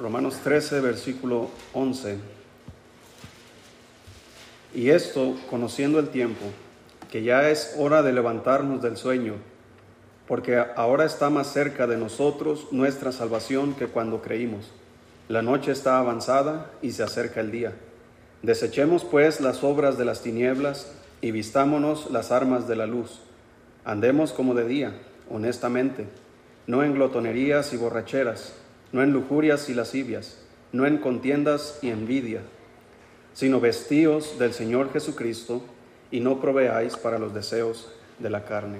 Romanos 13, versículo 11. Y esto, conociendo el tiempo, que ya es hora de levantarnos del sueño, porque ahora está más cerca de nosotros nuestra salvación que cuando creímos. La noche está avanzada y se acerca el día. Desechemos pues las obras de las tinieblas y vistámonos las armas de la luz. Andemos como de día, honestamente, no en glotonerías y borracheras, no en lujurias y lascivias, no en contiendas y envidia, sino vestíos del Señor Jesucristo y no proveáis para los deseos de la carne.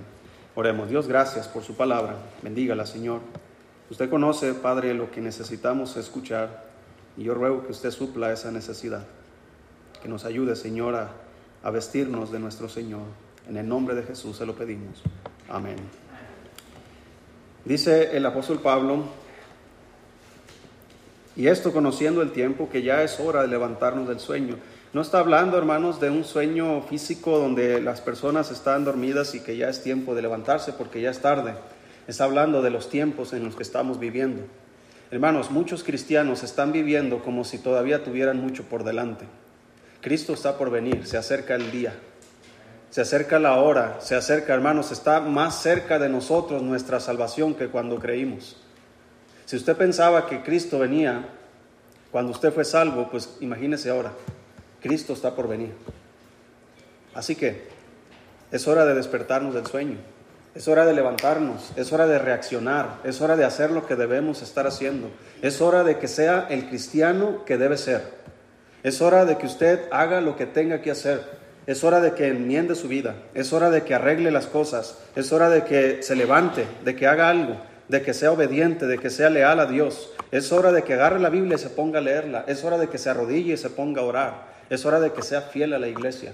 Oremos, Dios, gracias por su palabra. Bendígala, Señor. Usted conoce, Padre, lo que necesitamos escuchar y yo ruego que usted supla esa necesidad que nos ayude, Señor, a, vestirnos de nuestro Señor. En el nombre de Jesús se lo pedimos. Amén. Dice el apóstol Pablo, y esto conociendo el tiempo, que ya es hora de levantarnos del sueño. No está hablando, hermanos, de un sueño físico donde las personas están dormidas y que ya es tiempo de levantarse porque ya es tarde. Está hablando de los tiempos en los que estamos viviendo. Hermanos, muchos cristianos están viviendo como si todavía tuvieran mucho por delante. Cristo está por venir, se acerca el día, se acerca la hora, se acerca, hermanos, está más cerca de nosotros nuestra salvación que cuando creímos. Si usted pensaba que Cristo venía cuando usted fue salvo, pues imagínese ahora, Cristo está por venir. Así que es hora de despertarnos del sueño, es hora de levantarnos, es hora de reaccionar, es hora de hacer lo que debemos estar haciendo, es hora de que sea el cristiano que debe ser. Es hora de que usted haga lo que tenga que hacer. Es hora de que enmiende su vida. Es hora de que arregle las cosas. Es hora de que se levante, de que haga algo, de que sea obediente, de que sea leal a Dios. Es hora de que agarre la Biblia y se ponga a leerla. Es hora de que se arrodille y se ponga a orar. Es hora de que sea fiel a la iglesia.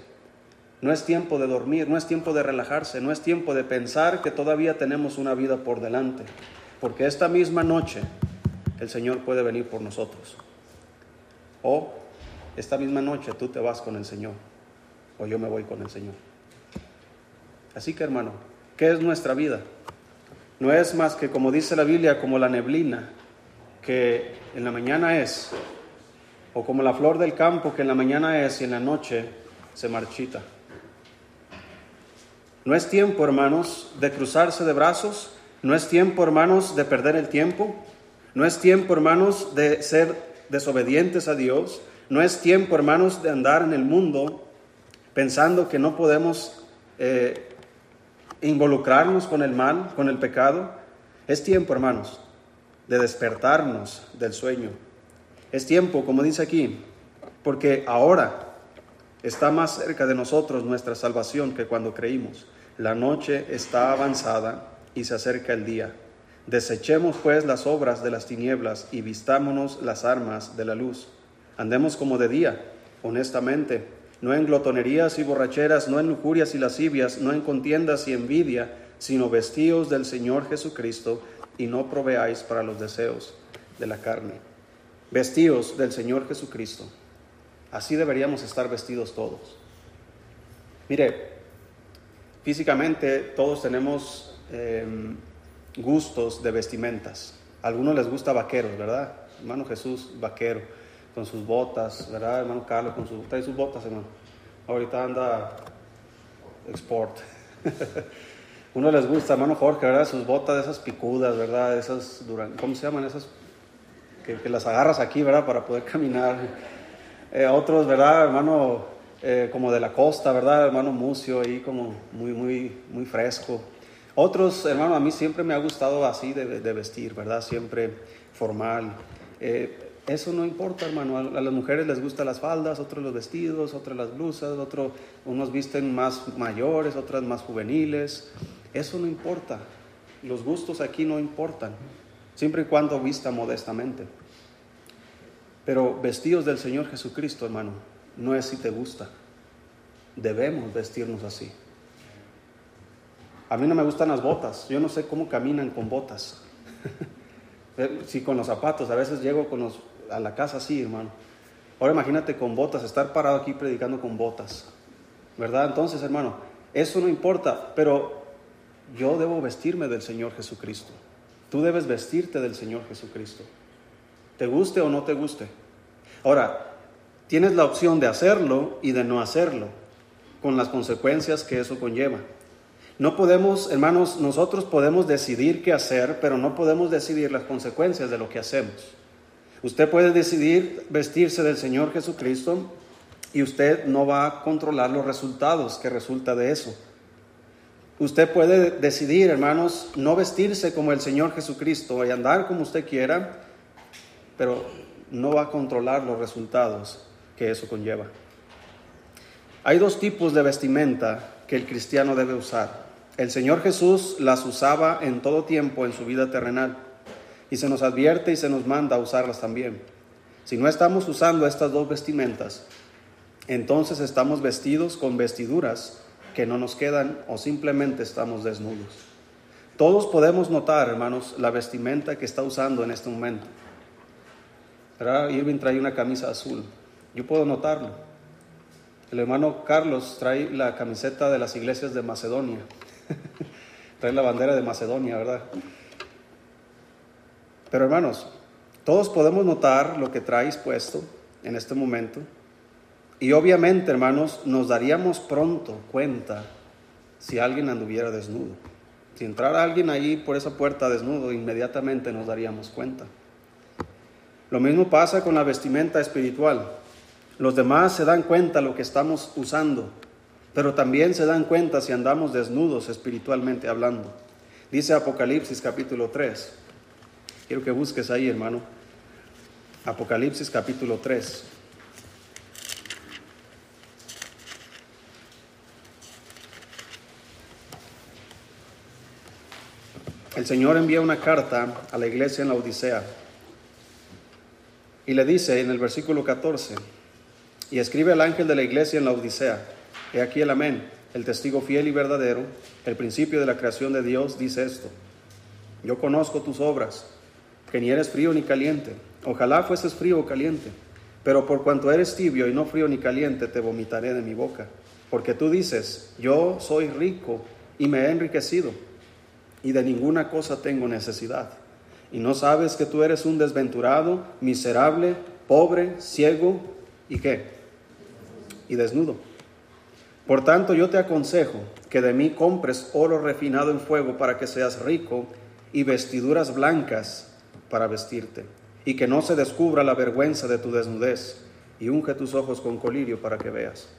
No es tiempo de dormir, no es tiempo de relajarse, no es tiempo de pensar que todavía tenemos una vida por delante. Porque esta misma noche el Señor puede venir por nosotros. O esta misma noche tú te vas con el Señor o yo me voy con el Señor. Así que hermano, ¿qué es nuestra vida? No es más que, como dice la Biblia, como la neblina, que en la mañana es, o como la flor del campo, que en la mañana es y en la noche se marchita. No es tiempo, hermanos, de cruzarse de brazos, no es tiempo, hermanos, de perder el tiempo, no es tiempo, hermanos, de ser desobedientes a Dios, no es tiempo, hermanos, de andar en el mundo pensando que no podemos eh, involucrarnos con el mal, con el pecado. Es tiempo, hermanos, de despertarnos del sueño. Es tiempo, como dice aquí, porque ahora está más cerca de nosotros nuestra salvación que cuando creímos. La noche está avanzada y se acerca el día. Desechemos pues las obras de las tinieblas y vistámonos las armas de la luz. Andemos como de día, honestamente, no en glotonerías y borracheras, no en lujurias y lascivias, no en contiendas y envidia, sino vestidos del Señor Jesucristo y no proveáis para los deseos de la carne. Vestidos del Señor Jesucristo. Así deberíamos estar vestidos todos. Mire, físicamente todos tenemos em, gustos de vestimentas. A algunos les gusta vaqueros, ¿verdad? Hermano Jesús, vaquero con sus botas, ¿verdad, hermano Carlos? Con sus, trae sus botas, hermano. Ahorita anda export. Uno les gusta, hermano Jorge, ¿verdad? Sus botas, esas picudas, ¿verdad? Esas, ¿cómo se llaman? Esas que, las agarras aquí, ¿verdad? Para poder caminar. Eh, otros, ¿verdad, hermano? Eh, como de la costa, ¿verdad? Hermano Mucio, ahí como muy, muy, muy fresco. Otros, hermano, a mí siempre me ha gustado así de, de vestir, ¿verdad? Siempre formal. Eh, eso no importa, hermano. A las mujeres les gustan las faldas, otros los vestidos, otras las blusas, otros unos visten más mayores, otras más juveniles. Eso no importa. Los gustos aquí no importan, siempre y cuando vista modestamente. Pero vestidos del Señor Jesucristo, hermano, no es si te gusta. Debemos vestirnos así. A mí no me gustan las botas. Yo no sé cómo caminan con botas. sí, con los zapatos. A veces llego con los a la casa así, hermano. Ahora imagínate con botas, estar parado aquí predicando con botas, ¿verdad? Entonces, hermano, eso no importa, pero yo debo vestirme del Señor Jesucristo. Tú debes vestirte del Señor Jesucristo. te guste o no te guste. Ahora, tienes la opción de hacerlo y de no hacerlo, con las consecuencias que eso conlleva. No podemos, hermanos, nosotros podemos decidir qué hacer, pero no podemos decidir las consecuencias de lo que hacemos. Usted puede decidir vestirse del Señor Jesucristo y usted no va a controlar los resultados que resulta de eso. Usted puede decidir, hermanos, no vestirse como el Señor Jesucristo y andar como usted quiera, pero no va a controlar los resultados que eso conlleva. Hay dos tipos de vestimenta que el cristiano debe usar. El Señor Jesús las usaba en todo tiempo en su vida terrenal y se nos advierte y se nos manda a usarlas también. Si no estamos usando estas dos vestimentas, entonces estamos vestidos con vestiduras que no nos quedan o simplemente estamos desnudos. Todos podemos notar, hermanos, la vestimenta que está usando en este momento. Irving trae una camisa azul. Yo puedo notarlo. El hermano Carlos trae la camiseta de las iglesias de Macedonia. trae la bandera de Macedonia, ¿verdad? Pero hermanos, todos podemos notar lo que traes puesto en este momento. Y obviamente, hermanos, nos daríamos pronto cuenta si alguien anduviera desnudo. Si entrara alguien ahí por esa puerta desnudo, inmediatamente nos daríamos cuenta. Lo mismo pasa con la vestimenta espiritual. Los demás se dan cuenta lo que estamos usando, pero también se dan cuenta si andamos desnudos espiritualmente hablando. Dice Apocalipsis capítulo 3. Quiero que busques ahí, hermano. Apocalipsis capítulo 3. El Señor envía una carta a la iglesia en la Odisea y le dice en el versículo 14, y escribe al ángel de la iglesia en la Odisea, he aquí el amén, el testigo fiel y verdadero, el principio de la creación de Dios, dice esto, yo conozco tus obras, que ni eres frío ni caliente, ojalá fueses frío o caliente, pero por cuanto eres tibio y no frío ni caliente, te vomitaré de mi boca, porque tú dices, yo soy rico y me he enriquecido, y de ninguna cosa tengo necesidad y no sabes que tú eres un desventurado, miserable, pobre, ciego y qué? Y desnudo. Por tanto, yo te aconsejo que de mí compres oro refinado en fuego para que seas rico y vestiduras blancas para vestirte, y que no se descubra la vergüenza de tu desnudez, y unge tus ojos con colirio para que veas.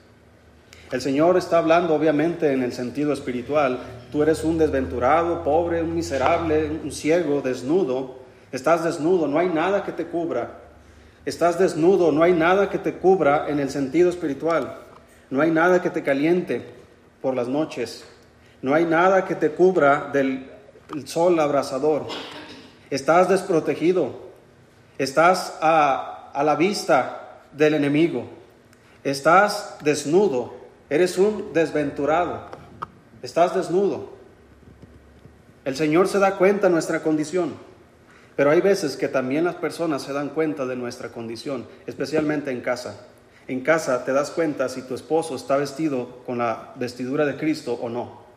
El Señor está hablando obviamente en el sentido espiritual. Tú eres un desventurado, pobre, un miserable, un ciego, desnudo. Estás desnudo, no hay nada que te cubra. Estás desnudo, no hay nada que te cubra en el sentido espiritual. No hay nada que te caliente por las noches. No hay nada que te cubra del sol abrasador. Estás desprotegido. Estás a, a la vista del enemigo. Estás desnudo. Eres un desventurado. Estás desnudo. El Señor se da cuenta de nuestra condición. Pero hay veces que también las personas se dan cuenta de nuestra condición, especialmente en casa. En casa te das cuenta si tu esposo está vestido con la vestidura de Cristo o no.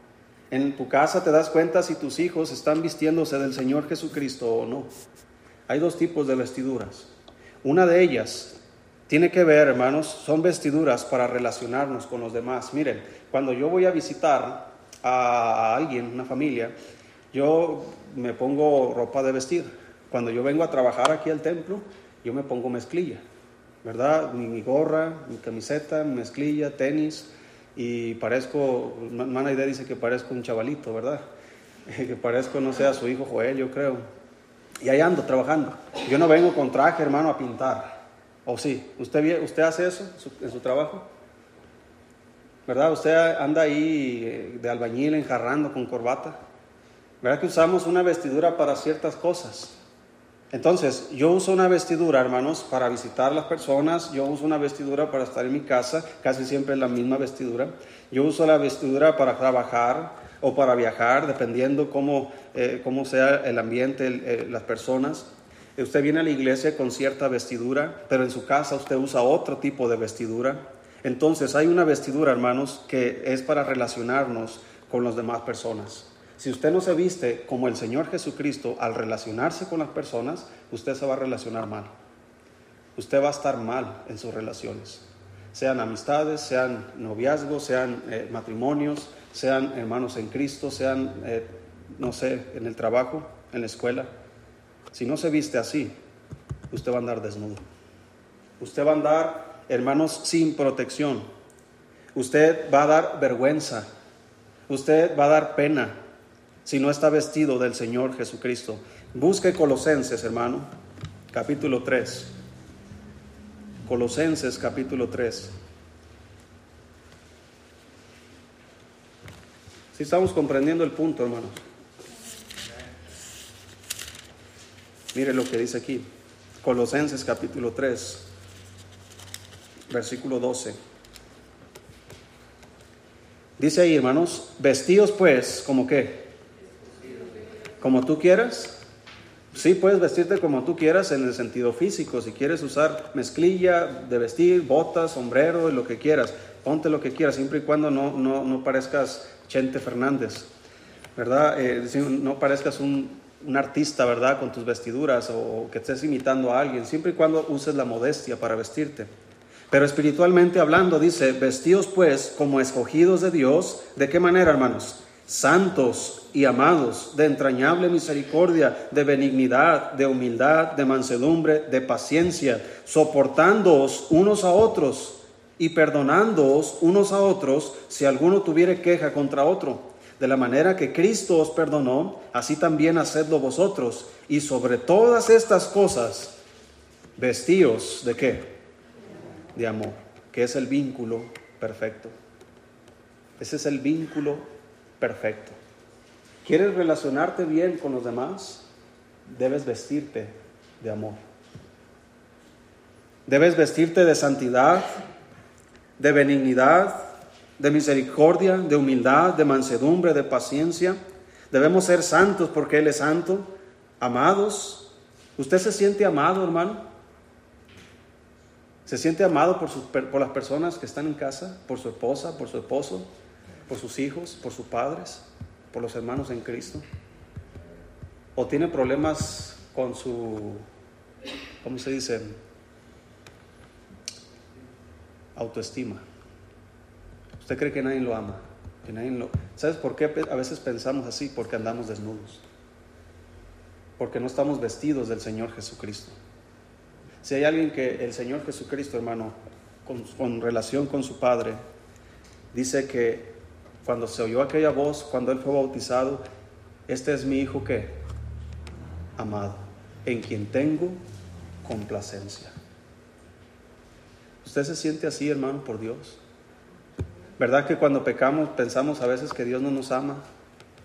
En tu casa te das cuenta si tus hijos están vistiéndose del Señor Jesucristo o no. Hay dos tipos de vestiduras. Una de ellas tiene que ver, hermanos, son vestiduras para relacionarnos con los demás. Miren, cuando yo voy a visitar a alguien, una familia, yo me pongo ropa de vestir. Cuando yo vengo a trabajar aquí al templo, yo me pongo mezclilla, ¿verdad? Mi, gorra, mi camiseta, mi mezclilla, tenis, y parezco, hermana idea dice que parezco un chavalito, ¿verdad? que parezco, no sé, a su hijo Joel, yo creo. Y ahí ando trabajando. Yo no vengo con traje, hermano, a pintar. ¿O sí? ¿Usted, usted hace eso en su trabajo? ¿Verdad? Usted anda ahí eh, de albañil enjarrando con corbata. ¿Verdad que usamos una vestidura para ciertas cosas? Entonces, yo uso una vestidura, hermanos, para visitar las personas, yo uso una vestidura para estar en mi casa, casi siempre la misma vestidura. Yo uso la vestidura para trabajar o para viajar, dependiendo cómo, eh, cómo sea el ambiente, las personas. Usted viene a la iglesia con cierta vestidura, pero en su casa usted usa otro tipo de vestidura. Entonces hay una vestidura, hermanos, que es para relacionarnos con las demás personas. Si usted no se viste como el Señor Jesucristo al relacionarse con las personas, usted se va a relacionar mal. usted va a estar mal en sus relaciones. Sean amistades, sean noviazgos, sean eh, matrimonios, sean hermanos en Cristo, sean, eh, no sé, en el trabajo, en la escuela. Si no se viste así, usted va a andar desnudo. Usted va a andar, hermanos, sin protección. Usted va a dar vergüenza. Usted va a dar pena si no está vestido del Señor Jesucristo. Busque Colosenses, hermano, capítulo 3. Colosenses, capítulo 3. Si estamos comprendiendo el punto, hermanos. Mire lo que dice aquí. Colosenses capítulo 3, versículo 12. Dice ahí, hermanos, vestidos pues, como qué? Como tú quieras. Sí, puedes vestirte como tú quieras en el sentido físico. Si quieres usar mezclilla de vestir, botas, sombrero, lo que quieras. Ponte lo que quieras, siempre y cuando no, no, no parezcas Chente Fernández, ¿verdad? Eh, no parezcas un, un, artista, ¿verdad? Con tus vestiduras o que estés imitando a alguien, siempre y cuando uses la modestia para vestirte. Pero espiritualmente hablando, dice, vestidos pues como escogidos de Dios, ¿de qué manera, hermanos? Santos y amados, de entrañable misericordia, de benignidad, de humildad, de mansedumbre, de paciencia, soportándoos unos a otros y perdonándoos unos a otros si alguno tuviere queja contra otro. De la manera que Cristo os perdonó, así también hacedlo vosotros. Y sobre todas estas cosas, vestíos de qué? De amor, que es el vínculo perfecto. Ese es el vínculo perfecto. ¿Quieres relacionarte bien con los demás? Debes vestirte de amor. Debes vestirte de santidad, de benignidad, de misericordia, de humildad, de mansedumbre, de paciencia. Debemos ser santos porque Él es santo, amados. ¿Usted se siente amado, hermano? ¿Se siente amado por, por las personas que están en casa? ¿Por su esposa, por su esposo, por sus hijos, por sus padres, por los hermanos en Cristo? ¿O tiene problemas con su, ¿cómo se dice? autoestima. Usted cree que nadie lo ama, que nadie lo... ¿Sabes por qué a veces pensamos así? Porque andamos desnudos. Porque no estamos vestidos del Señor Jesucristo. Si hay alguien que el Señor Jesucristo, hermano, con, con relación con su Padre, dice que cuando se oyó aquella voz, cuando Él fue bautizado, este es mi Hijo que, amado, en quien tengo complacencia. ¿Usted se siente así, hermano, por Dios? ¿Verdad que cuando pecamos pensamos a veces que Dios no nos ama?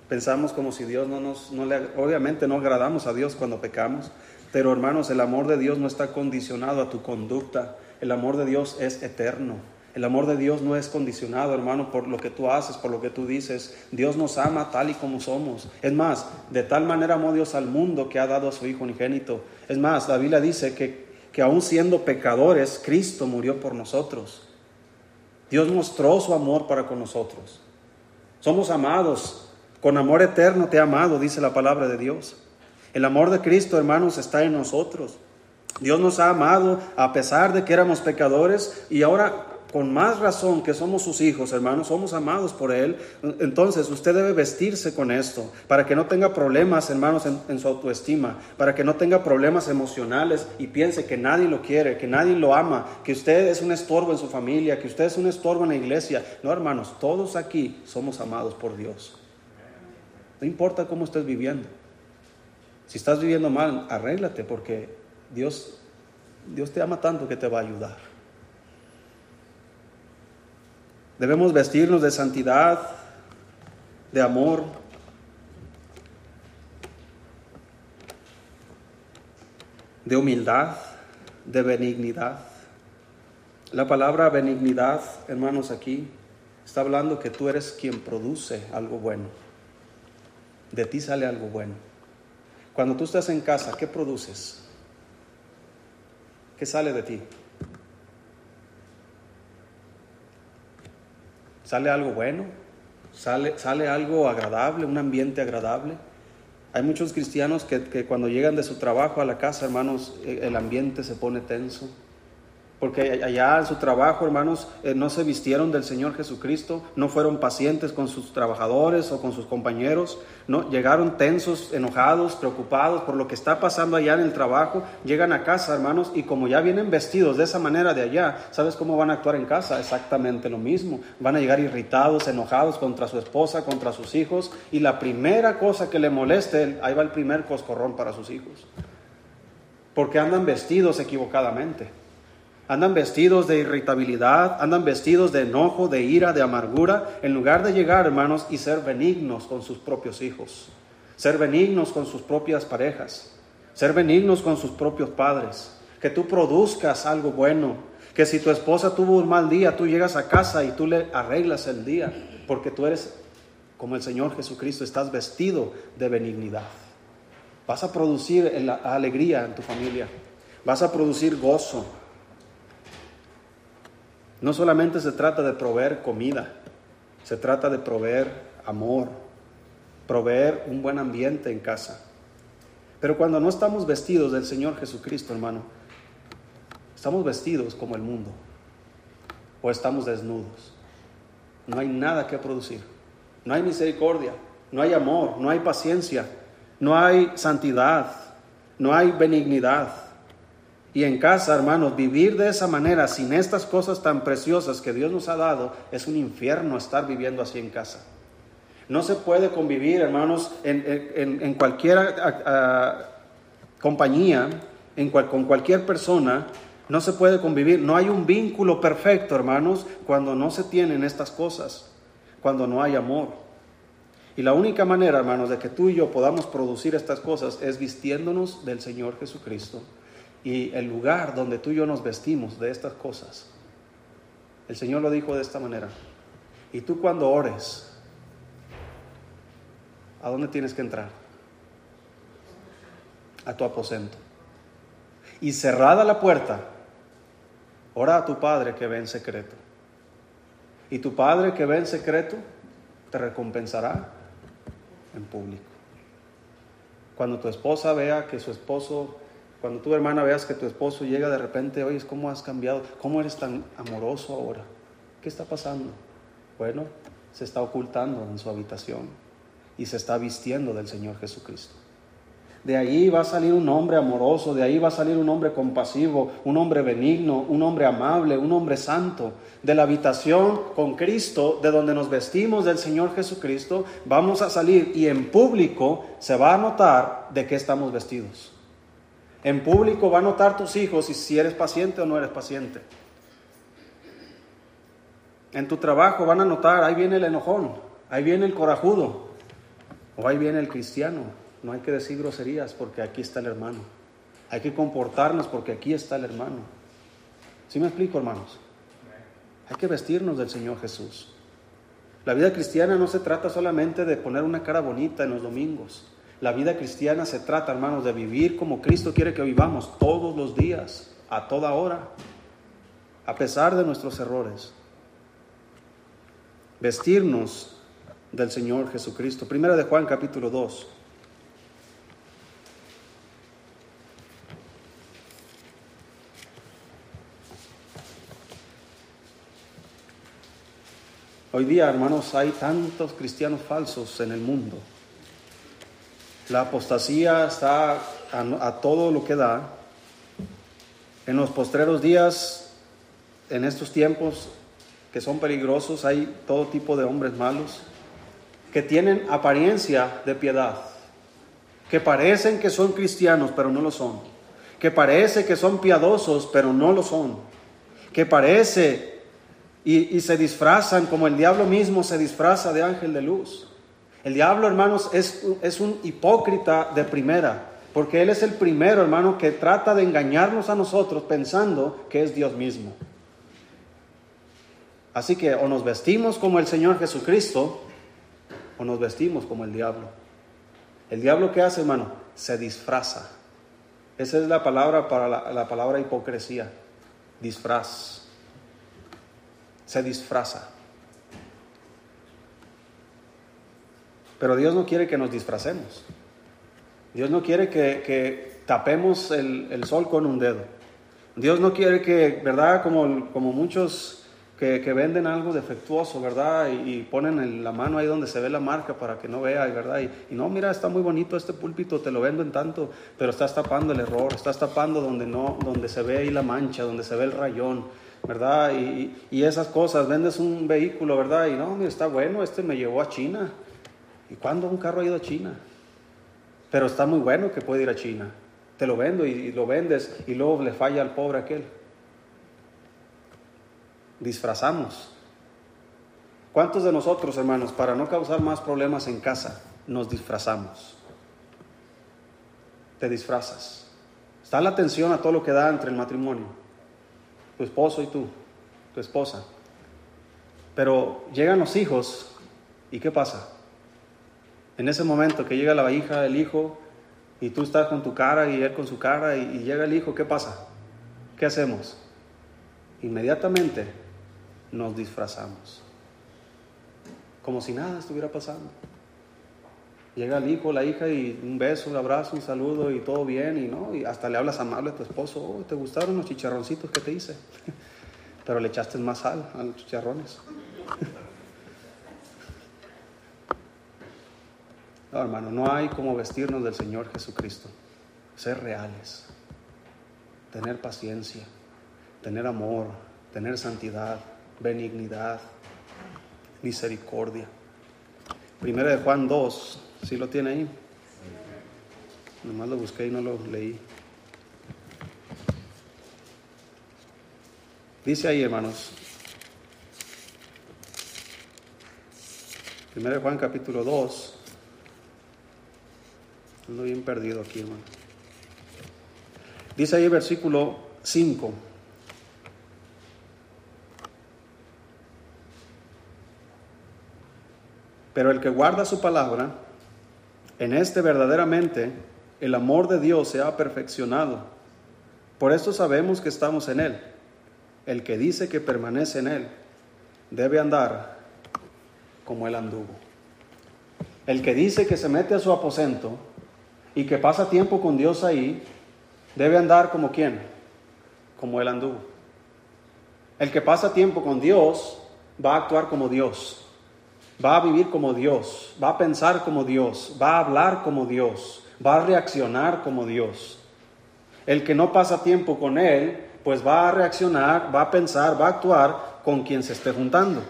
Pensamos como si Dios no nos, no le, obviamente no agradamos a Dios cuando pecamos, pero hermanos, el amor de Dios no está condicionado a tu conducta, el amor de Dios es eterno. El amor de Dios no es condicionado, hermano, por lo que tú haces, por lo que tú dices. Dios nos ama tal y como somos. Es más, de tal manera amó Dios al mundo que ha dado a su Hijo unigénito. Es más, la Biblia dice que que aún siendo pecadores, Cristo murió por nosotros. Dios mostró su amor para con nosotros. Somos amados, con amor eterno te he amado, dice la palabra de Dios. El amor de Cristo, hermanos, está en nosotros. Dios nos ha amado a pesar de que éramos pecadores y ahora con más razón que somos sus hijos, hermanos, somos amados por Él. Entonces usted debe vestirse con esto para que no tenga problemas, hermanos, en, su autoestima, para que no tenga problemas emocionales y piense que nadie lo quiere, que nadie lo ama, que usted es un estorbo en su familia, que usted es un estorbo en la iglesia. No, hermanos, todos aquí somos amados por Dios. No importa cómo estés viviendo. Si estás viviendo mal, arréglate porque Dios, Dios te ama tanto que te va a ayudar. Debemos vestirnos de santidad, de amor. de humildad, de benignidad. La palabra benignidad, hermanos, aquí está hablando que tú eres quien produce algo bueno. De ti sale algo bueno. Cuando tú estás en casa, ¿qué produces? ¿Qué sale de ti? Sale algo bueno, sale, sale algo agradable, un ambiente agradable. Hay muchos cristianos que, que cuando llegan de su trabajo a la casa, hermanos, eh, el ambiente se pone tenso. Porque allá en su trabajo, hermanos, eh, no se vistieron del Señor Jesucristo, no fueron pacientes con sus trabajadores o con sus compañeros, no llegaron tensos, enojados, preocupados por lo que está pasando allá en el trabajo, llegan a casa, hermanos, y como ya vienen vestidos de esa manera de allá, ¿sabes cómo van a actuar en casa? Exactamente lo mismo. Van a llegar irritados, enojados contra su esposa, contra sus hijos, y la primera cosa que le moleste, ahí va el primer coscorrón para sus hijos. Porque andan vestidos equivocadamente. Andan vestidos de irritabilidad, andan vestidos de enojo, de ira, de amargura, en lugar de llegar, hermanos, y ser benignos con sus propios hijos, ser benignos con sus propias parejas, ser benignos con sus propios padres, que tú produzcas algo bueno, que si tu esposa tuvo un mal día, tú llegas a casa y tú le arreglas el día, porque tú eres como el Señor Jesucristo, estás vestido de benignidad. Vas a producir alegría en tu familia, vas a producir gozo, no solamente se trata de proveer comida, se trata de proveer amor, proveer un buen ambiente en casa. Pero cuando no estamos vestidos del Señor Jesucristo, hermano, estamos vestidos como el mundo o estamos desnudos. No hay nada que producir. No hay misericordia, no hay amor, no hay paciencia, no hay santidad, no hay benignidad. Y en casa, hermanos, vivir de esa manera, sin estas cosas tan preciosas que Dios nos ha dado, es un infierno estar viviendo así en casa. No se puede convivir, hermanos, en, cualquier compañía, en con cualquier persona, no se puede convivir. No hay un vínculo perfecto, hermanos, cuando no se tienen estas cosas, cuando no hay amor. Y la única manera, hermanos, de que tú y yo podamos producir estas cosas es vistiéndonos del Señor Jesucristo y el lugar donde tú y yo nos vestimos de estas cosas. El Señor lo dijo de esta manera. Y tú cuando ores, ¿a dónde tienes que entrar? A tu aposento. Y cerrada la puerta, ora a tu Padre que ve en secreto. Y tu Padre que ve en secreto te recompensará en público. Cuando tu esposa vea que su esposo cuando tu hermana veas que tu esposo llega de repente, oye, ¿cómo has cambiado? ¿Cómo eres tan amoroso ahora? ¿Qué está pasando? Bueno, se está ocultando en su habitación y se está vistiendo del Señor Jesucristo. De ahí va a salir un hombre amoroso, de ahí va a salir un hombre compasivo, un hombre benigno, un hombre amable, un hombre santo. De la habitación con Cristo, de donde nos vestimos del Señor Jesucristo, vamos a salir y en público se va a notar de qué estamos vestidos. En público va a notar tus hijos si eres paciente o no eres paciente. En tu trabajo van a notar, ahí viene el enojón, ahí viene el corajudo, o ahí viene el cristiano. No hay que decir groserías porque aquí está el hermano. Hay que comportarnos porque aquí está el hermano. ¿Sí me explico, hermanos? Hay que vestirnos del Señor Jesús. La vida cristiana no se trata solamente de poner una cara bonita en los domingos. La vida cristiana se trata, hermanos, de vivir como Cristo quiere que vivamos todos los días, a toda hora, a pesar de nuestros errores. Vestirnos del Señor Jesucristo. Primera de Juan capítulo 2. Hoy día, hermanos, hay tantos cristianos falsos en el mundo. La apostasía está a, todo lo que da. En los postreros días, en estos tiempos que son peligrosos, hay todo tipo de hombres malos que tienen apariencia de piedad, que parecen que son cristianos, pero no lo son, que parece que son piadosos, pero no lo son, que parece y, y se disfrazan como el diablo mismo se disfraza de ángel de luz. El diablo, hermanos, es, es un hipócrita de primera, porque él es el primero, hermano, que trata de engañarnos a nosotros pensando que es Dios mismo. Así que o nos vestimos como el Señor Jesucristo, o nos vestimos como el diablo. El diablo que hace, hermano, se disfraza. Esa es la palabra para la, la palabra hipocresía, disfraz. Se disfraza. Pero Dios no quiere que nos disfracemos. Dios no quiere que, tapemos el, sol con un dedo. Dios no quiere que, ¿verdad? Como, como muchos que, venden algo defectuoso, ¿verdad? Y, ponen la mano ahí donde se ve la marca para que no vea, ¿verdad? Y, no, mira, está muy bonito este púlpito, te lo vendo en tanto, pero estás tapando el error, estás tapando donde, no, donde se ve ahí la mancha, donde se ve el rayón, ¿verdad? Y, esas cosas, vendes un vehículo, ¿verdad? Y no, está bueno, este me llevó a China. ¿Y cuándo un carro ha ido a China? Pero está muy bueno que puede ir a China. Te lo vendo y lo vendes y luego le falla al pobre aquel disfrazamos. ¿Cuántos de nosotros, hermanos, para no causar más problemas en casa, nos disfrazamos? Te disfrazas. Está la atención a todo lo que da entre el matrimonio. Tu esposo y tú, tu esposa. Pero llegan los hijos y ¿qué pasa? En ese momento que llega la hija, el hijo, y tú estás con tu cara y él con su cara, y, llega el hijo, ¿qué pasa? ¿Qué hacemos? Inmediatamente nos disfrazamos. Como si nada estuviera pasando. Llega el hijo, la hija y un beso, un abrazo, un saludo y todo bien y no, y hasta le hablas amable a tu esposo, oh, ¿te gustaron los chicharroncitos que te hice? Pero le echaste más sal a los chicharrones. No, hermano, no hay como vestirnos del Señor Jesucristo. Ser reales, tener paciencia, tener amor, tener santidad, benignidad, misericordia. Primera de Juan 2, ¿sí lo tiene ahí? Nomás lo busqué y no lo leí. Dice ahí, hermanos. Primera de Juan capítulo 2. Ando bien perdido aquí, hermano. Dice ahí versículo 5. Pero el que guarda su palabra, en este verdaderamente el amor de Dios se ha perfeccionado. Por esto sabemos que estamos en Él. El que dice que permanece en Él debe andar como Él anduvo. El que dice que se mete a su aposento y que pasa tiempo con Dios ahí, debe andar como quién? Como Él anduvo. El que pasa tiempo con Dios va a actuar como Dios va a vivir como Dios, va a pensar como Dios, va a hablar como Dios, va a reaccionar como Dios. El que no pasa tiempo con Él, pues va a reaccionar, va a pensar, va a actuar con quien se esté juntando.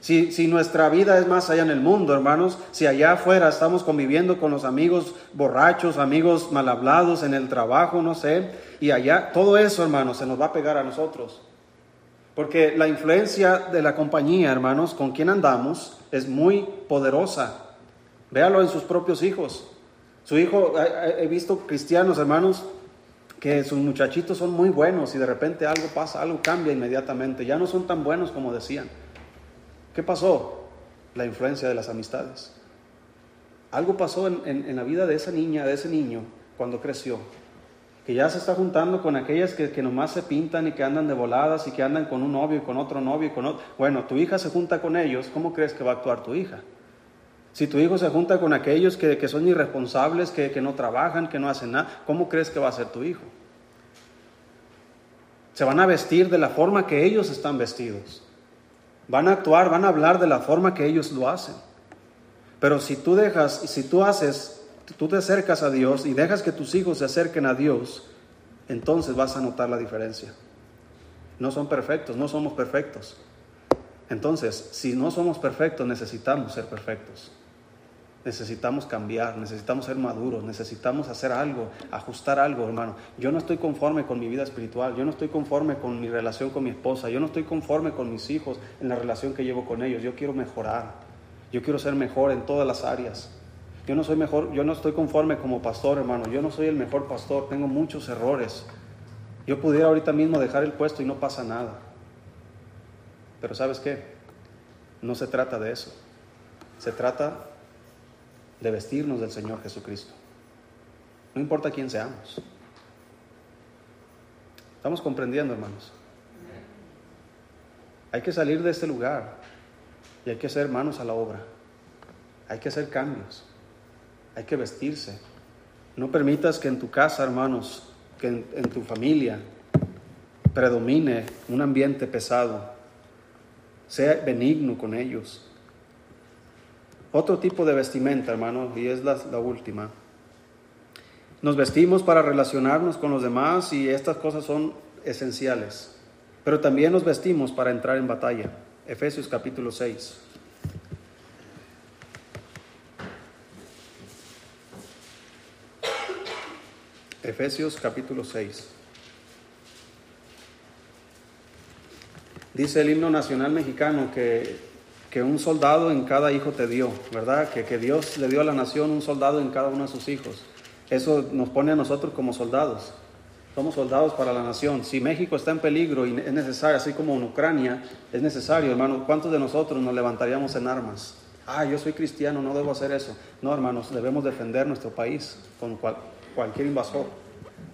Si, si, nuestra vida es más allá en el mundo, hermanos, si allá afuera estamos conviviendo con los amigos borrachos, amigos mal hablados en el trabajo, no sé, y allá, todo eso, hermanos, se nos va a pegar a nosotros. Porque la influencia de la compañía, hermanos, con quien andamos, es muy poderosa. Véalo en sus propios hijos. Su hijo, he visto cristianos, hermanos, que sus muchachitos son muy buenos y de repente algo pasa, algo cambia inmediatamente. Ya no son tan buenos como decían. ¿Qué pasó? La influencia de las amistades. Algo pasó en, en la vida de esa niña, de ese niño, cuando creció que ya se está juntando con aquellas que, que, nomás se pintan y que andan de voladas y que andan con un novio y con otro novio y con otro. Bueno, tu hija se junta con ellos, ¿cómo crees que va a actuar tu hija? Si tu hijo se junta con aquellos que, que son irresponsables, que, que no trabajan, que no hacen nada, ¿cómo crees que va a ser tu hijo? Se van a vestir de la forma que ellos están vestidos. Van a actuar, van a hablar de la forma que ellos lo hacen. Pero si tú dejas, si tú haces tú te acercas a Dios y dejas que tus hijos se acerquen a Dios, entonces vas a notar la diferencia. No son perfectos, no somos perfectos. Entonces, si no somos perfectos, necesitamos ser perfectos. Necesitamos cambiar, necesitamos ser maduros, necesitamos hacer algo, ajustar algo, hermano. Yo no estoy conforme con mi vida espiritual, yo no estoy conforme con mi relación con mi esposa, yo no estoy conforme con mis hijos en la relación que llevo con ellos. Yo quiero mejorar, yo quiero ser mejor en todas las áreas. Yo no soy mejor, yo no estoy conforme como pastor, hermano. Yo no soy el mejor pastor, tengo muchos errores. Yo pudiera ahorita mismo dejar el puesto y no pasa nada. Pero ¿sabes qué? No se trata de eso. Se trata de vestirnos del Señor Jesucristo. No importa quién seamos. Estamos comprendiendo, hermanos. Hay que salir de este lugar y hay que hacer manos a la obra. Hay que hacer cambios. hay que vestirse. No permitas que en tu casa, hermanos, que en, tu familia predomine un ambiente pesado. Sea benigno con ellos. Otro tipo de vestimenta, hermanos, y es la, la última. Nos vestimos para relacionarnos con los demás y estas cosas son esenciales. Pero también nos vestimos para entrar en batalla. Efesios capítulo 6. Efesios capítulo 6. Dice el himno nacional mexicano que, que, un soldado en cada hijo te dio, ¿verdad? Que, que Dios le dio a la nación un soldado en cada uno de sus hijos. Eso nos pone a nosotros como soldados. Somos soldados para la nación. Si México está en peligro y es necesario, así como en Ucrania, es necesario, hermano, ¿cuántos de nosotros nos levantaríamos en armas? Ah, yo soy cristiano, no debo hacer eso. No, hermanos, debemos defender nuestro país con cual, cualquier invasor.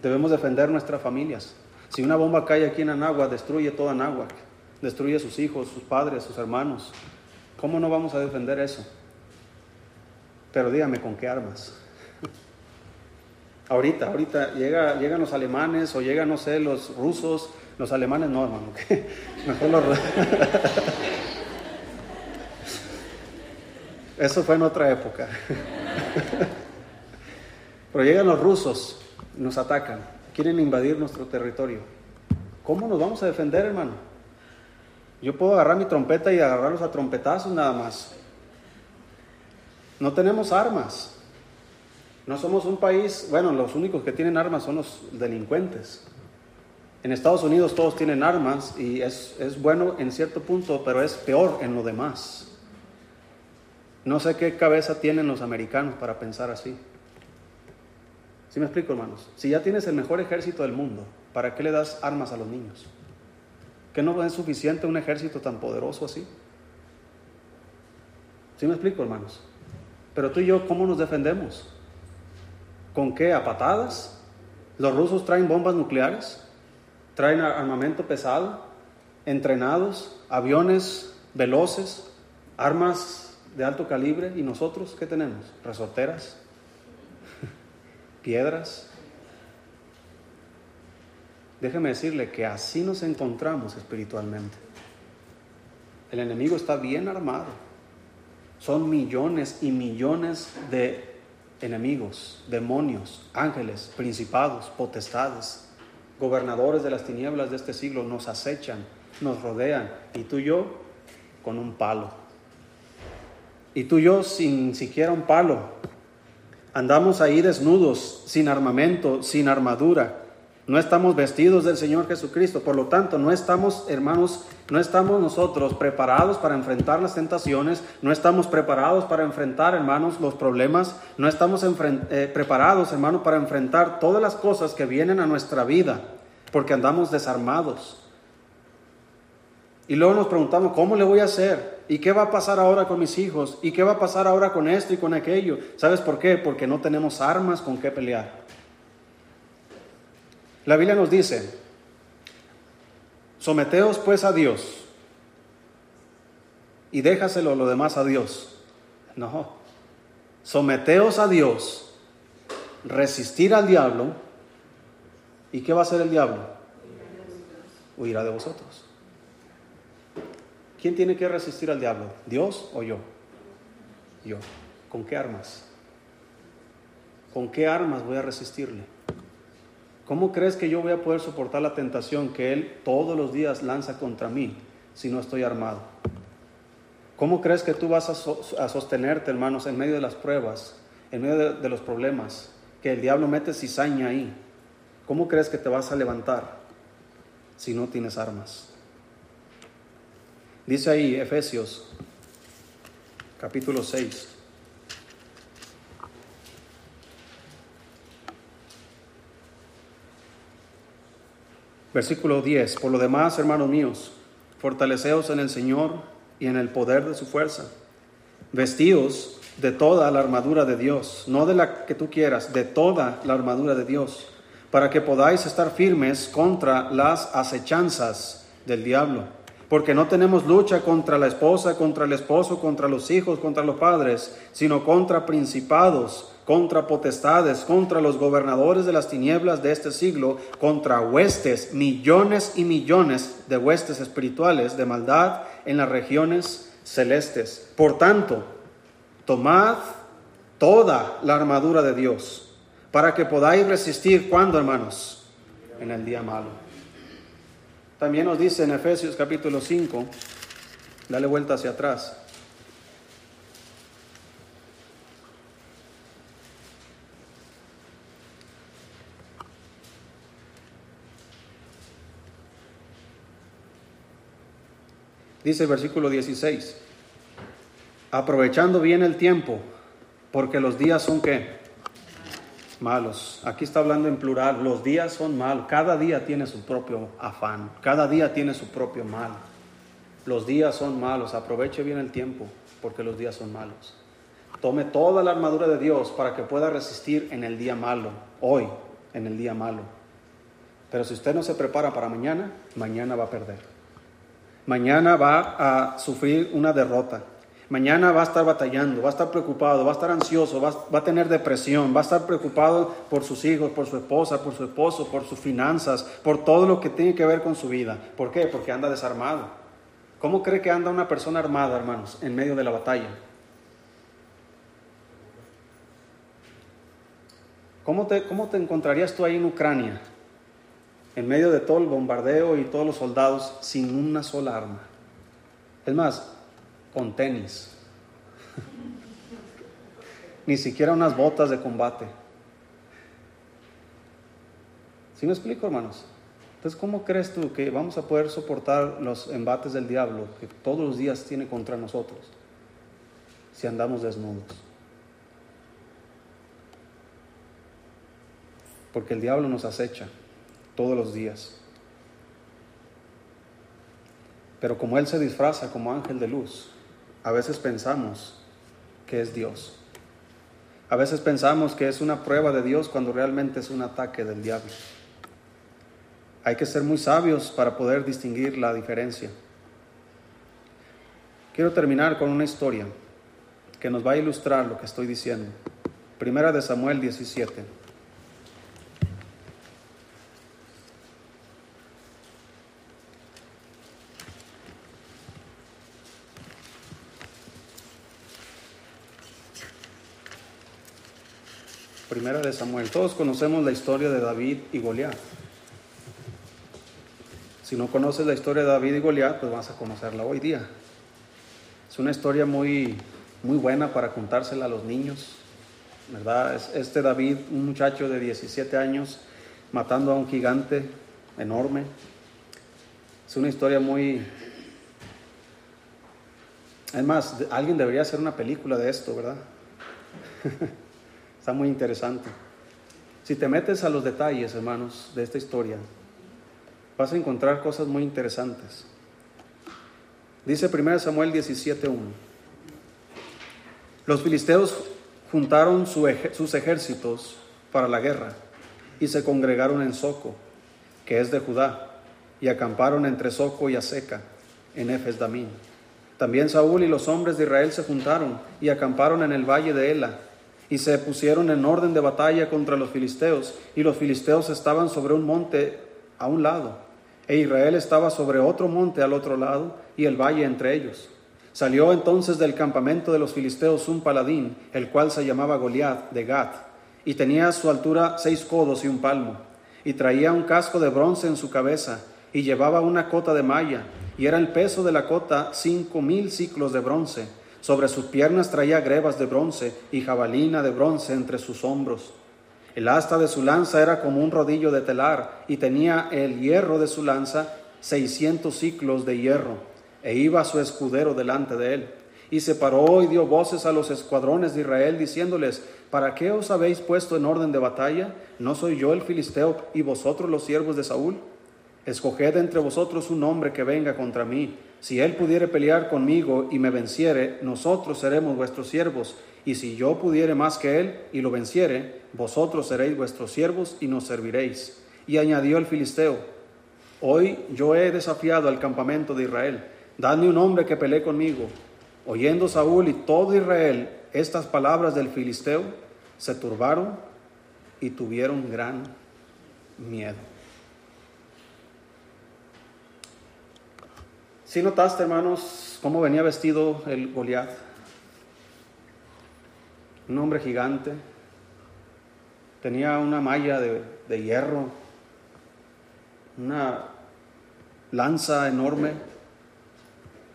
Debemos defender nuestras familias. Si una bomba cae aquí en Anáhuac, destruye toda Anáhuac, destruye a sus hijos, sus padres, sus hermanos. ¿Cómo no vamos a defender eso? Pero dígame, ¿con qué armas? Ahorita, ahorita llega, llegan los alemanes o llegan, no sé, los rusos. Los alemanes no, hermano. Mejor los... Eso fue en otra época. Pero llegan los rusos, nos atacan, quieren invadir nuestro territorio. ¿Cómo nos vamos a defender, hermano? Yo puedo agarrar mi trompeta y agarrarlos a trompetazos nada más. No tenemos armas. No somos un país, bueno, los únicos que tienen armas son los delincuentes. En Estados Unidos todos tienen armas y es, es bueno en cierto punto, pero es peor en lo demás. No sé qué cabeza tienen los americanos para pensar así. ¿Sí me explico, hermanos? Si ya tienes el mejor ejército del mundo, ¿para qué le das armas a los niños? ¿Que no es suficiente un ejército tan poderoso así? ¿Sí me explico, hermanos? Pero tú y yo, ¿cómo nos defendemos? ¿Con qué? ¿A patadas? ¿Los rusos traen bombas nucleares? ¿Traen armamento pesado? ¿Entrenados? ¿Aviones veloces? ¿Armas de alto calibre? ¿Y nosotros qué tenemos? ¿Resorteras? piedras. Déjeme decirle que así nos encontramos espiritualmente. El enemigo está bien armado. Son millones y millones de enemigos, demonios, ángeles, principados, potestades, gobernadores de las tinieblas de este siglo nos acechan, nos rodean, y tú y yo con un palo. Y tú y yo sin siquiera un palo, Andamos ahí desnudos, sin armamento, sin armadura. No estamos vestidos del Señor Jesucristo. Por lo tanto, no estamos, hermanos, no estamos nosotros preparados para enfrentar las tentaciones. No estamos preparados para enfrentar, hermanos, los problemas. No estamos eh, preparados, hermanos, para enfrentar todas las cosas que vienen a nuestra vida. Porque andamos desarmados. Y luego nos preguntamos, ¿cómo le voy a hacer? ¿Y qué va a pasar ahora con mis hijos? ¿Y qué va a pasar ahora con esto y con aquello? ¿Sabes por qué? Porque no tenemos armas con qué pelear. La Biblia nos dice, someteos pues a Dios y déjaselo lo demás a Dios. No, someteos a Dios, resistir al diablo. ¿Y qué va a hacer el diablo? Huirá de vosotros. ¿Quién tiene que resistir al diablo? ¿Dios o yo? Yo. ¿Con qué armas? ¿Con qué armas voy a resistirle? ¿Cómo crees que yo voy a poder soportar la tentación que Él todos los días lanza contra mí si no estoy armado? ¿Cómo crees que tú vas a, sostenerte, hermanos, en medio de las pruebas, en medio de, de los problemas, que el diablo mete cizaña ahí? ¿Cómo crees que te vas a levantar si no tienes armas? Dice ahí Efesios capítulo 6. Versículo 10. Por lo demás, hermanos míos, fortaleceos en el Señor y en el poder de su fuerza. Vestíos de toda la armadura de Dios, no de la que tú quieras, de toda la armadura de Dios, para que podáis estar firmes contra las acechanzas del diablo porque no tenemos lucha contra la esposa, contra el esposo, contra los hijos, contra los padres, sino contra principados, contra potestades, contra los gobernadores de las tinieblas de este siglo, contra huestes, millones y millones de huestes espirituales de maldad en las regiones celestes. Por tanto, tomad toda la armadura de Dios para que podáis resistir cuando, hermanos, en el día malo. También nos dice en Efesios capítulo 5, dale vuelta hacia atrás. Dice el versículo 16, aprovechando bien el tiempo, porque los días son qué? Malos. Aquí está hablando en plural, los días son malos, cada día tiene su propio afán, cada día tiene su propio mal. Los días son malos, aproveche bien el tiempo, porque los días son malos. Tome toda la armadura de Dios para que pueda resistir en el día malo, hoy, en el día malo. Pero si usted no se prepara para mañana, mañana va a perder. Mañana va a sufrir una derrota. Mañana va a estar batallando, va a estar preocupado, va a estar ansioso, va, a tener depresión, va a estar preocupado por sus hijos, por su esposa, por su esposo, por sus finanzas, por todo lo que tiene que ver con su vida. ¿Por qué? Porque anda desarmado. ¿Cómo cree que anda una persona armada, hermanos, en medio de la batalla? ¿Cómo te, cómo te encontrarías tú ahí en Ucrania? En medio de todo el bombardeo y todos los soldados sin una sola arma. Es más, con tenis. Ni siquiera unas botas de combate. ¿Sí me explico, hermanos? Entonces, ¿cómo crees tú que vamos a poder soportar los embates del diablo que todos los días tiene contra nosotros si andamos desnudos? Porque el diablo nos acecha todos los días. Pero como Él se disfraza como ángel de luz, a veces pensamos que es Dios. A veces pensamos que es una prueba de Dios cuando realmente es un ataque del diablo. Hay que ser muy sabios para poder distinguir la diferencia. Quiero terminar con una historia que nos va a ilustrar lo que estoy diciendo. Primera de Samuel 17. Primera de Samuel. Todos conocemos la historia de David y Goliat. Si no conoces la historia de David y Goliat, pues vas a conocerla hoy día. Es una historia muy, muy buena para contársela a los niños, ¿verdad? Este David, un muchacho de 17 años, matando a un gigante enorme. Es una historia muy... Además, alguien debería hacer una película de esto, ¿verdad? Está muy interesante. Si te metes a los detalles, hermanos, de esta historia, vas a encontrar cosas muy interesantes. Dice 1 Samuel 17.1. Los filisteos juntaron sus ejércitos para la guerra y se congregaron en Soco, que es de Judá, y acamparon entre Soco y Aseca, en Efes Damín. También Saúl y los hombres de Israel se juntaron y acamparon en el valle de Ela, y se pusieron en orden de batalla contra los filisteos, y los filisteos estaban sobre un monte a un lado, e Israel estaba sobre otro monte al otro lado, y el valle entre ellos. Salió entonces del campamento de los filisteos un paladín, el cual se llamaba Goliat de Gat, y tenía a su altura seis codos y un palmo, y traía un casco de bronce en su cabeza, y llevaba una cota de malla, y era el peso de la cota cinco mil ciclos de bronce sobre sus piernas traía grebas de bronce y jabalina de bronce entre sus hombros. El asta de su lanza era como un rodillo de telar y tenía el hierro de su lanza seiscientos ciclos de hierro. E iba su escudero delante de él. Y se paró y dio voces a los escuadrones de Israel diciéndoles, ¿para qué os habéis puesto en orden de batalla? ¿No soy yo el filisteo y vosotros los siervos de Saúl? Escoged entre vosotros un hombre que venga contra mí si él pudiere pelear conmigo y me venciere, nosotros seremos vuestros siervos. Y si yo pudiere más que él y lo venciere, vosotros seréis vuestros siervos y nos serviréis. Y añadió el filisteo, hoy yo he desafiado al campamento de Israel, dadme un hombre que pelee conmigo. Oyendo Saúl y todo Israel estas palabras del filisteo, se turbaron y tuvieron gran miedo. Si notaste, hermanos, cómo venía vestido el Goliat? Un hombre gigante, tenía una malla de, de hierro, una lanza enorme.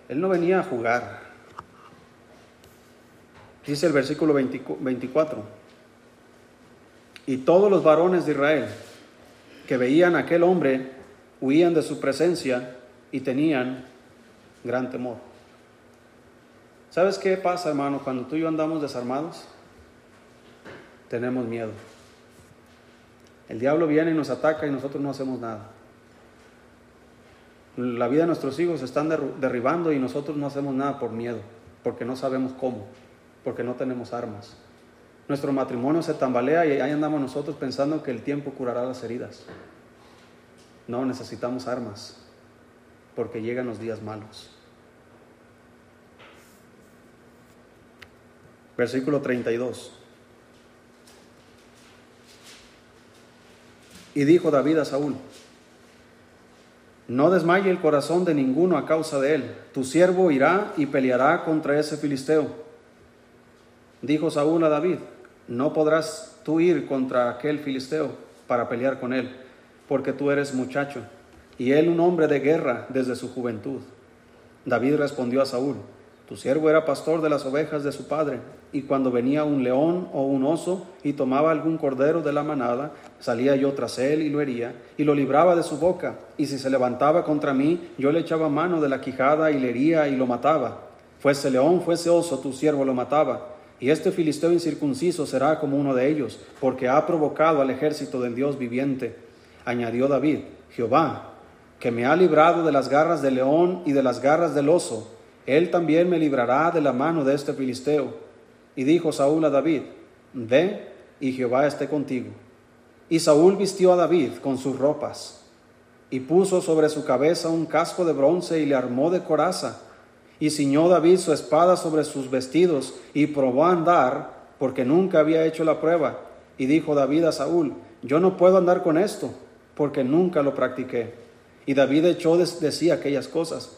Él no venía a jugar. Dice el versículo 24. Y todos los varones de Israel que veían a aquel hombre huían de su presencia y tenían gran temor. ¿Sabes qué pasa, hermano, cuando tú y yo andamos desarmados? Tenemos miedo. El diablo viene y nos ataca y nosotros no hacemos nada. La vida de nuestros hijos se están derribando y nosotros no hacemos nada por miedo, porque no sabemos cómo, porque no tenemos armas. Nuestro matrimonio se tambalea y ahí andamos nosotros pensando que el tiempo curará las heridas. No, necesitamos armas, porque llegan los días malos. Versículo 32. Y dijo David a Saúl, no desmaye el corazón de ninguno a causa de él. Tu siervo irá y peleará contra ese filisteo. Dijo Saúl a David, no podrás tú ir contra aquel filisteo para pelear con él, porque tú eres muchacho, y él un hombre de guerra desde su juventud. David respondió a Saúl, tu siervo era pastor de las ovejas de su padre, y cuando venía un león o un oso y tomaba algún cordero de la manada, salía yo tras él y lo hería, y lo libraba de su boca, y si se levantaba contra mí, yo le echaba mano de la quijada y le hería y lo mataba. Fuese león, fuese oso, tu siervo lo mataba. Y este filisteo incircunciso será como uno de ellos, porque ha provocado al ejército del Dios viviente. Añadió David, Jehová, que me ha librado de las garras del león y de las garras del oso, él también me librará de la mano de este filisteo. Y dijo Saúl a David, ve y Jehová esté contigo. Y Saúl vistió a David con sus ropas, y puso sobre su cabeza un casco de bronce y le armó de coraza. Y ciñó David su espada sobre sus vestidos, y probó a andar, porque nunca había hecho la prueba. Y dijo David a Saúl, yo no puedo andar con esto, porque nunca lo practiqué. Y David echó de, sí aquellas cosas.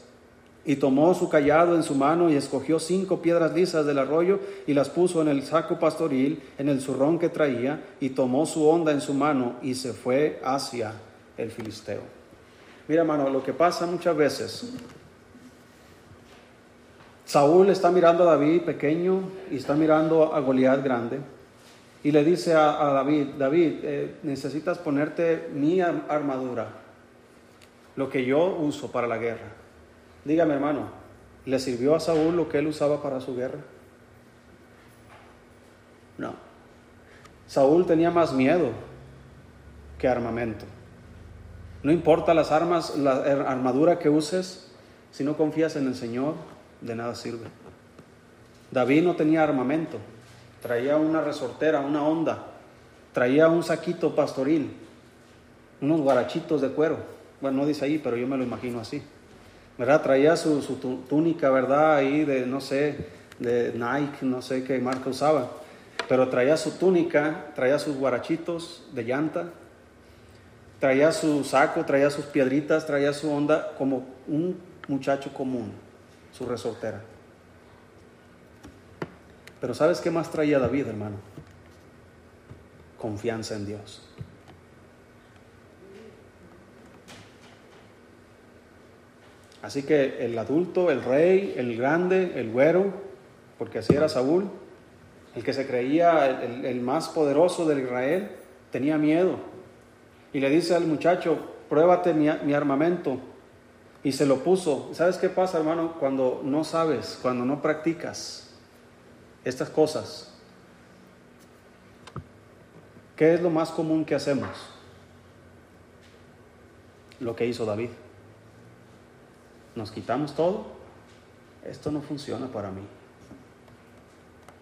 Y tomó su callado en su mano y escogió cinco piedras lisas del arroyo y las puso en el saco pastoril, en el zurrón que traía, y tomó su onda en su mano y se fue hacia el filisteo. Mira, hermano, lo que pasa muchas veces, Saúl está mirando a David pequeño y está mirando a Goliat grande. Y le dice a, David, David, eh, necesitas ponerte mi armadura, lo que yo uso para la guerra. Dígame, hermano, ¿le sirvió a Saúl lo que él usaba para su guerra? No. Saúl tenía más miedo que armamento. No importa las armas, la armadura que uses, si no confías en el Señor, de nada sirve. David no tenía armamento, traía una resortera, una onda, traía un saquito pastoril, unos guarachitos de cuero. Bueno, no dice ahí, pero yo me lo imagino así. ¿verdad? Traía su, túnica, ¿verdad? Ahí de, no sé, de Nike, no sé qué marca usaba. Pero traía su túnica, traía sus guarachitos de llanta, traía su saco, traía sus piedritas, traía su onda como un muchacho común, su resortera. Pero ¿sabes qué más traía David, hermano? Confianza en Dios. Así que el adulto, el rey, el grande, el güero, porque así era Saúl, el que se creía el, más poderoso de Israel, tenía miedo. Y le dice al muchacho, pruébate mi, mi armamento. Y se lo puso. ¿Sabes qué pasa, hermano? Cuando no sabes, cuando no practicas estas cosas. ¿Qué es lo más común que hacemos? Lo que hizo David nos quitamos todo, esto no funciona para mí.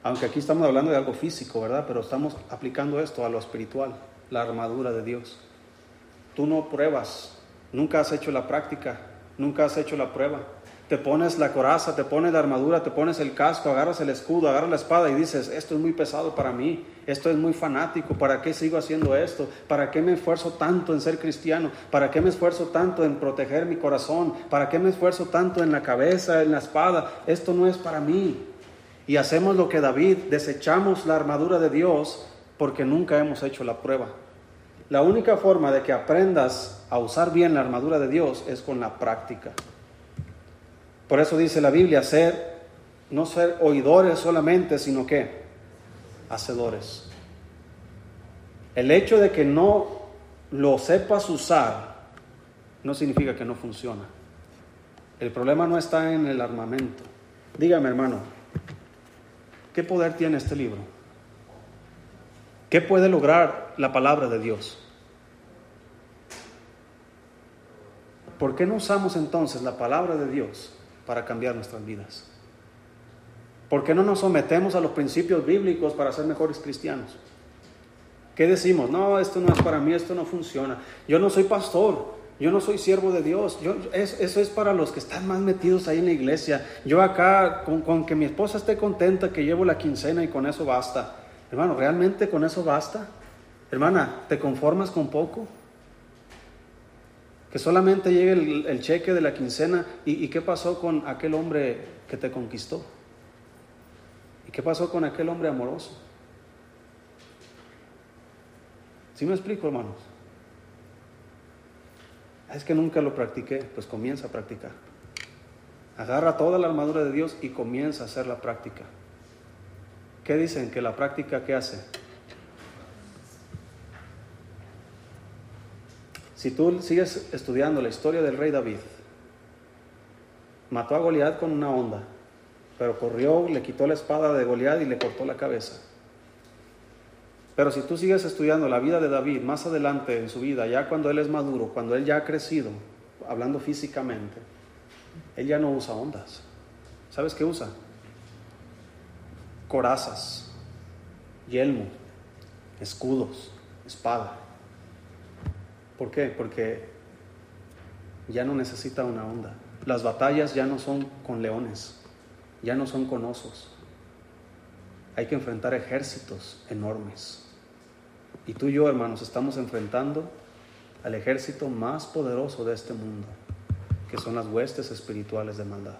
Aunque aquí estamos hablando de algo físico, ¿verdad? Pero estamos aplicando esto a lo espiritual, la armadura de Dios. Tú no pruebas, nunca has hecho la práctica, nunca has hecho la prueba. Te pones la coraza, te pones la armadura, te pones el casco, agarras el escudo, agarras la espada y dices, esto es muy pesado para mí, esto es muy fanático, ¿para qué sigo haciendo esto? ¿Para qué me esfuerzo tanto en ser cristiano? ¿Para qué me esfuerzo tanto en proteger mi corazón? ¿Para qué me esfuerzo tanto en la cabeza, en la espada? Esto no es para mí. Y hacemos lo que David, desechamos la armadura de Dios porque nunca hemos hecho la prueba. La única forma de que aprendas a usar bien la armadura de Dios es con la práctica. Por eso dice la Biblia, ser, no ser oidores solamente, sino que hacedores. El hecho de que no lo sepas usar no significa que no funciona. El problema no está en el armamento. Dígame, hermano, ¿qué poder tiene este libro? ¿Qué puede lograr la palabra de Dios? ¿Por qué no usamos entonces la palabra de Dios para cambiar nuestras vidas? ¿Por qué no nos sometemos a los principios bíblicos para ser mejores cristianos? ¿Qué decimos? No, esto no es para mí, esto no funciona. Yo no soy pastor, yo no soy siervo de Dios. Eso es para los que están más metidos ahí en la iglesia. Yo acá, con, con que mi esposa esté contenta, que llevo la quincena y con eso basta. Hermano, ¿realmente con eso basta? Hermana, ¿te conformas con poco? Que solamente llegue el, cheque de la quincena. ¿Y, qué pasó con aquel hombre que te conquistó? ¿Y qué pasó con aquel hombre amoroso? ¿Sí me explico, hermanos? Es que nunca lo practiqué, pues comienza a practicar. Agarra toda la armadura de Dios y comienza a hacer la práctica. ¿Qué dicen? Que la práctica, ¿qué hace? Si tú sigues estudiando la historia del rey David, mató a Goliat con una onda, pero corrió, le quitó la espada de Goliat y le cortó la cabeza. Pero si tú sigues estudiando la vida de David más adelante en su vida, ya cuando él es maduro, cuando él ya ha crecido, hablando físicamente, él ya no usa ondas. ¿Sabes qué usa? Corazas, yelmo, escudos, espada. ¿Por qué? Porque ya no necesita una onda. Las batallas ya no son con leones, ya no son con osos. Hay que enfrentar ejércitos enormes. Y tú y yo, hermanos, estamos enfrentando al ejército más poderoso de este mundo, que son las huestes espirituales de maldad.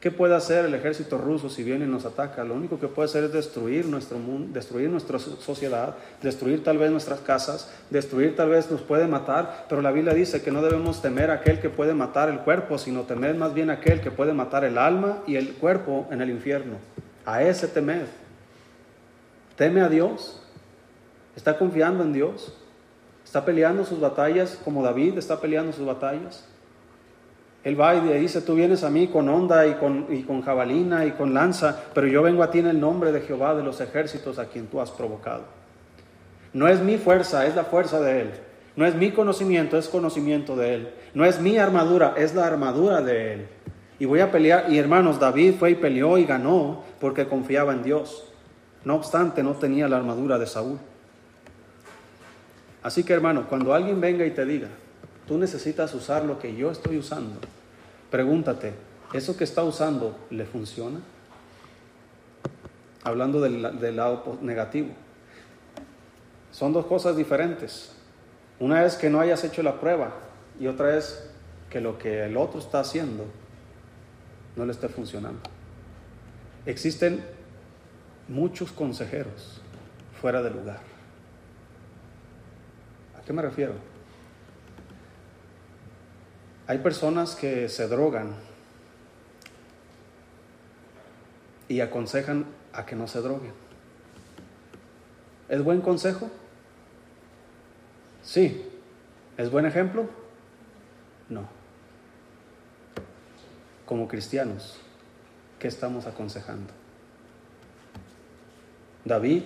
¿Qué puede hacer el ejército ruso si viene y nos ataca? Lo único que puede hacer es destruir nuestro mundo, destruir nuestra sociedad, destruir tal vez nuestras casas, destruir tal vez nos puede matar, pero la Biblia dice que no debemos temer a aquel que puede matar el cuerpo, sino temer más bien a aquel que puede matar el alma y el cuerpo en el infierno. A ese temer. Teme a Dios. Está confiando en Dios. Está peleando sus batallas como David está peleando sus batallas. Él va y dice, tú vienes a mí con onda y con, y con jabalina y con lanza, pero yo vengo a ti en el nombre de Jehová de los ejércitos a quien tú has provocado. No es mi fuerza, es la fuerza de Él. No es mi conocimiento, es conocimiento de Él. No es mi armadura, es la armadura de Él. Y voy a pelear, y hermanos, David fue y peleó y ganó porque confiaba en Dios. No obstante, no tenía la armadura de Saúl. Así que hermano, cuando alguien venga y te diga, tú necesitas usar lo que yo estoy usando. Pregúntate, ¿eso que está usando le funciona? Hablando del, lado negativo. Son dos cosas diferentes. Una es que no hayas hecho la prueba y otra es que lo que el otro está haciendo no le esté funcionando. Existen muchos consejeros fuera de lugar. ¿A qué me refiero? Hay personas que se drogan y aconsejan a que no se droguen. ¿Es buen consejo? Sí. ¿Es buen ejemplo? No. Como cristianos, ¿qué estamos aconsejando? David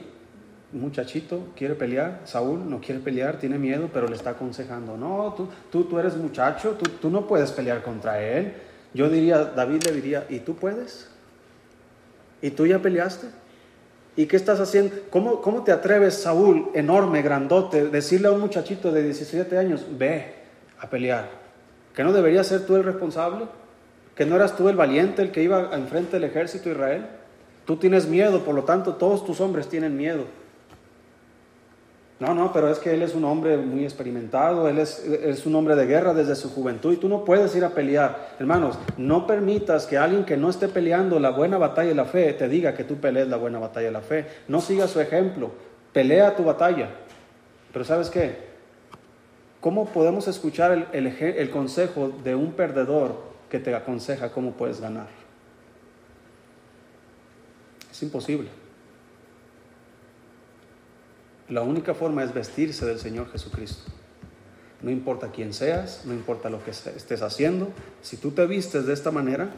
muchachito quiere pelear, Saúl no quiere pelear, tiene miedo, pero le está aconsejando, no, tú, tú, tú eres muchacho, tú, tú no puedes pelear contra él. Yo diría, David le diría, ¿y tú puedes? ¿Y tú ya peleaste? ¿Y qué estás haciendo? ¿Cómo, ¿Cómo te atreves, Saúl, enorme, grandote, decirle a un muchachito de 17 años, ve a pelear? ¿Que no debería ser tú el responsable? ¿Que no eras tú el valiente el que iba enfrente del ejército de Israel? Tú tienes miedo, por lo tanto todos tus hombres tienen miedo. No, no, pero es que él es un hombre muy experimentado, él es, es, un hombre de guerra desde su juventud y tú no puedes ir a pelear. Hermanos, no permitas que alguien que no esté peleando la buena batalla de la fe te diga que tú pelees la buena batalla de la fe. No sigas su ejemplo, pelea tu batalla. Pero ¿sabes qué? ¿Cómo podemos escuchar el, el, el consejo de un perdedor que te aconseja cómo puedes ganar? Es imposible. La única forma es vestirse del Señor Jesucristo. No importa quién seas, no importa lo que estés haciendo, si tú te vistes de esta manera,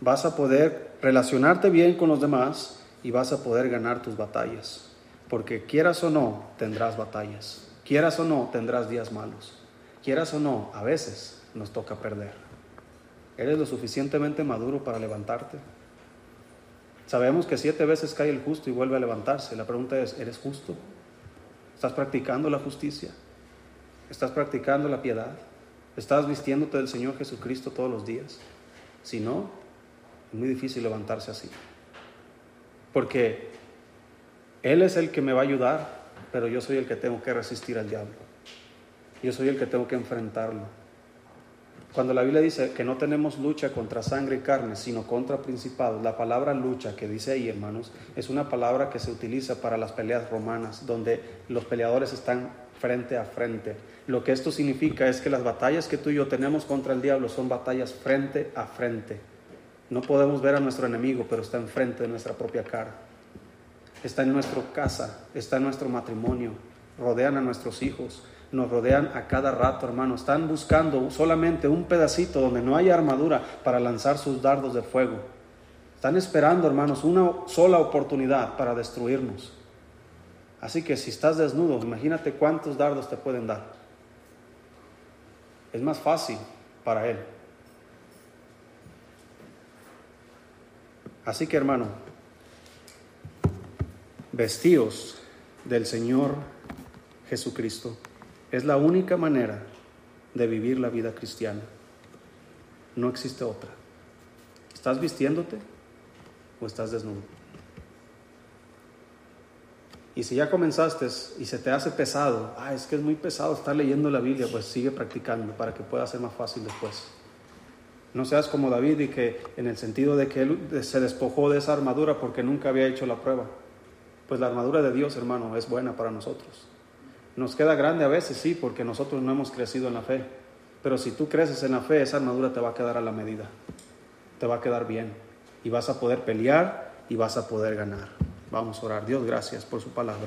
vas a poder relacionarte bien con los demás y vas a poder ganar tus batallas. Porque quieras o no, tendrás batallas. Quieras o no, tendrás días malos. Quieras o no, a veces nos toca perder. ¿Eres lo suficientemente maduro para levantarte? Sabemos que siete veces cae el justo y vuelve a levantarse. La pregunta es, ¿eres justo? ¿Estás practicando la justicia? ¿Estás practicando la piedad? ¿Estás vistiéndote del Señor Jesucristo todos los días? Si no, es muy difícil levantarse así. Porque Él es el que me va a ayudar, pero yo soy el que tengo que resistir al diablo. Yo soy el que tengo que enfrentarlo. Cuando la Biblia dice que no tenemos lucha contra sangre y carne, sino contra principados, la palabra lucha que dice ahí, hermanos, es una palabra que se utiliza para las peleas romanas, donde los peleadores están frente a frente. Lo que esto significa es que las batallas que tú y yo tenemos contra el diablo son batallas frente a frente. No podemos ver a nuestro enemigo, pero está enfrente de nuestra propia cara. Está en nuestra casa, está en nuestro matrimonio, rodean a nuestros hijos, nos rodean a cada rato, hermano. Están buscando solamente un pedacito donde no haya armadura para lanzar sus dardos de fuego. Están esperando, hermanos, una sola oportunidad para destruirnos. Así que si estás desnudo, imagínate cuántos dardos te pueden dar. Es más fácil para Él. Así que, hermano, vestíos del Señor Jesucristo. Es la única manera de vivir la vida cristiana. No existe otra. ¿Estás vistiéndote o estás desnudo? Y si ya comenzaste y se te hace pesado, ah, es que es muy pesado estar leyendo la Biblia, pues sigue practicando para que pueda ser más fácil después. No seas como David y que en el sentido de que él se despojó de esa armadura porque nunca había hecho la prueba. Pues la armadura de Dios, hermano, es buena para nosotros. Nos queda grande a veces, sí, porque nosotros no hemos crecido en la fe. Pero si tú creces en la fe, esa armadura te va a quedar a la medida. Te va a quedar bien. Y vas a poder pelear y vas a poder ganar. Vamos a orar. Dios, gracias por su palabra.